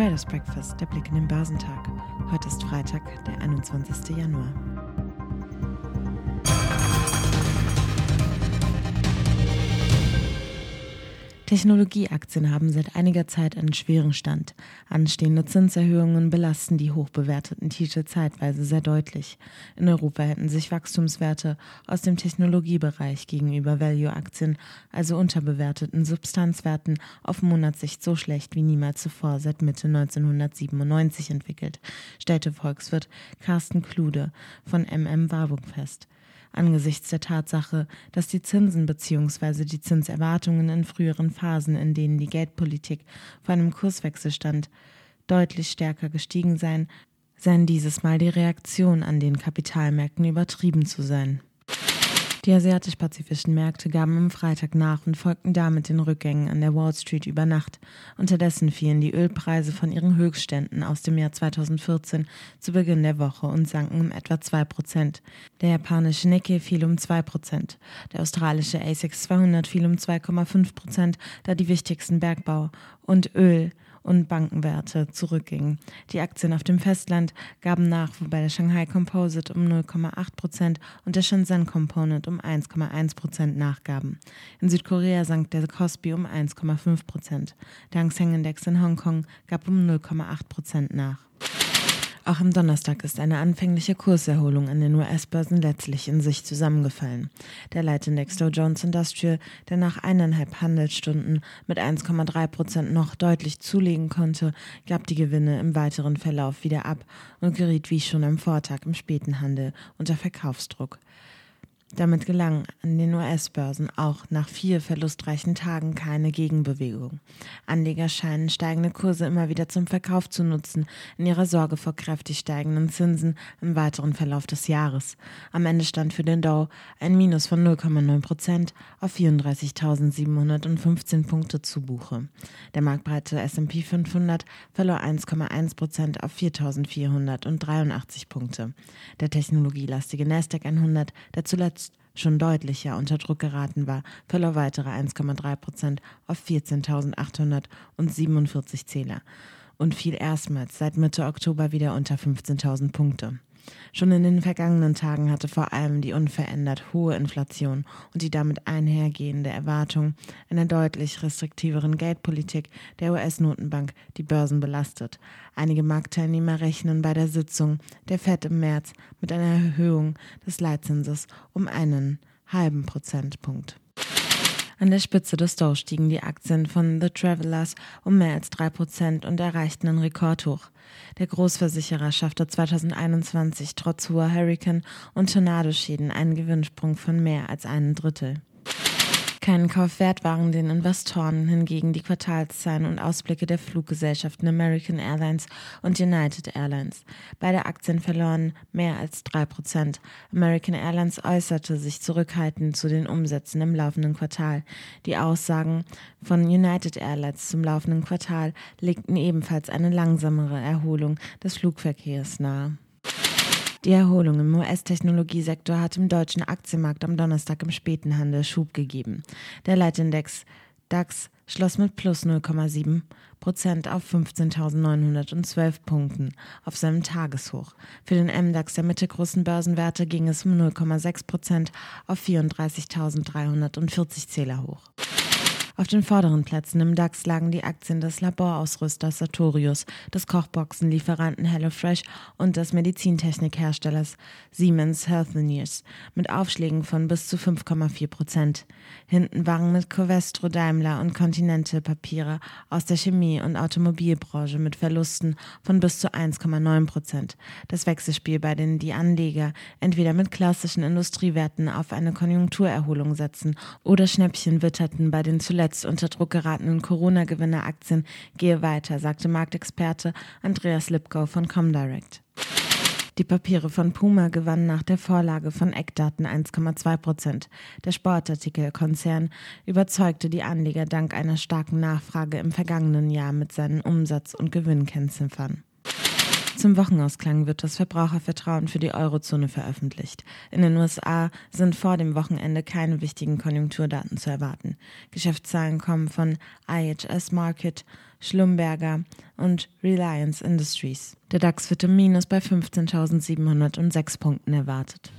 Traders Breakfast, der Blick in den Börsentag. Heute ist Freitag, der 21. Januar. Technologieaktien haben seit einiger Zeit einen schweren Stand. Anstehende Zinserhöhungen belasten die hochbewerteten Titel zeitweise sehr deutlich. In Europa hätten sich Wachstumswerte aus dem Technologiebereich gegenüber Value-Aktien, also unterbewerteten Substanzwerten, auf Monatssicht so schlecht wie niemals zuvor seit Mitte 1997 entwickelt, stellte Volkswirt Carsten Klude von MM Warburg fest angesichts der Tatsache, dass die Zinsen bzw. die Zinserwartungen in früheren Phasen, in denen die Geldpolitik vor einem Kurswechsel stand, deutlich stärker gestiegen seien, seien dieses Mal die Reaktion an den Kapitalmärkten übertrieben zu sein. Die asiatisch-pazifischen Märkte gaben am Freitag nach und folgten damit den Rückgängen an der Wall Street über Nacht. Unterdessen fielen die Ölpreise von ihren Höchstständen aus dem Jahr 2014 zu Beginn der Woche und sanken um etwa 2 Prozent. Der japanische Nikkei fiel um 2 Prozent. Der australische ASX 200 fiel um 2,5 Prozent, da die wichtigsten Bergbau- und Öl- und Bankenwerte zurückgingen. Die Aktien auf dem Festland gaben nach, wobei der Shanghai Composite um 0,8 Prozent und der Shenzhen Component um 1,1 Prozent nachgaben. In Südkorea sank der Kospi um 1,5 Prozent. Der Hang Seng Index in Hongkong gab um 0,8 Prozent nach. Auch am Donnerstag ist eine anfängliche Kurserholung an den US-Börsen letztlich in sich zusammengefallen. Der Leitindex Dow Jones Industrial, der nach eineinhalb Handelsstunden mit 1,3 Prozent noch deutlich zulegen konnte, gab die Gewinne im weiteren Verlauf wieder ab und geriet wie schon am Vortag im späten Handel unter Verkaufsdruck. Damit gelang an den US-Börsen auch nach vier verlustreichen Tagen keine Gegenbewegung. Anleger scheinen steigende Kurse immer wieder zum Verkauf zu nutzen, in ihrer Sorge vor kräftig steigenden Zinsen im weiteren Verlauf des Jahres. Am Ende stand für den Dow ein Minus von 0,9 Prozent auf 34.715 Punkte zu Buche. Der marktbreite S&P 500 verlor 1,1 Prozent auf 4.483 Punkte. Der technologielastige Nasdaq 100, der zuletzt schon deutlicher unter Druck geraten war, verlor weitere 1,3 Prozent auf 14.847 Zähler und fiel erstmals seit Mitte Oktober wieder unter 15.000 Punkte. Schon in den vergangenen Tagen hatte vor allem die unverändert hohe Inflation und die damit einhergehende Erwartung einer deutlich restriktiveren Geldpolitik der US-Notenbank die Börsen belastet. Einige Marktteilnehmer rechnen bei der Sitzung der Fed im März mit einer Erhöhung des Leitzinses um einen halben Prozentpunkt. An der Spitze des Dow stiegen die Aktien von The Travelers um mehr als 3% und erreichten einen Rekordhoch. Der Großversicherer schaffte 2021 trotz hoher Hurricane- und Tornadoschäden einen Gewinnsprung von mehr als einem Drittel. Keinen Kaufwert waren den Investoren hingegen die Quartalszahlen und Ausblicke der Fluggesellschaften American Airlines und United Airlines. Beide Aktien verloren mehr als drei Prozent. American Airlines äußerte sich zurückhaltend zu den Umsätzen im laufenden Quartal. Die Aussagen von United Airlines zum laufenden Quartal legten ebenfalls eine langsamere Erholung des Flugverkehrs nahe. Die Erholung im US-Technologiesektor hat im deutschen Aktienmarkt am Donnerstag im späten Handel Schub gegeben. Der Leitindex DAX schloss mit plus 0,7 Prozent auf 15.912 Punkten auf seinem Tageshoch. Für den MDAX der mittelgroßen Börsenwerte ging es um 0,6 Prozent auf 34.340 Zähler hoch. Auf den vorderen Plätzen im DAX lagen die Aktien des Laborausrüsters Sartorius, des Kochboxenlieferanten HelloFresh und des Medizintechnikherstellers Siemens Healthineers mit Aufschlägen von bis zu 5,4 Prozent. Hinten waren mit Covestro, Daimler und Continental Papiere aus der Chemie- und Automobilbranche mit Verlusten von bis zu 1,9 Prozent. Das Wechselspiel, bei dem die Anleger entweder mit klassischen Industriewerten auf eine Konjunkturerholung setzen oder Schnäppchen witterten bei den zuletzt zuletzt unter Druck geratenen Corona-Gewinner-Aktien gehe weiter, sagte Marktexperte Andreas Lipkow von Comdirect. Die Papiere von Puma gewannen nach der Vorlage von Eckdaten 1,2 Prozent. Der Sportartikelkonzern überzeugte die Anleger dank einer starken Nachfrage im vergangenen Jahr mit seinen Umsatz- und Gewinnkennziffern. Zum Wochenausklang wird das Verbrauchervertrauen für die Eurozone veröffentlicht. In den USA sind vor dem Wochenende keine wichtigen Konjunkturdaten zu erwarten. Geschäftszahlen kommen von IHS Market, Schlumberger und Reliance Industries. Der DAX wird im Minus bei 15.706 Punkten erwartet.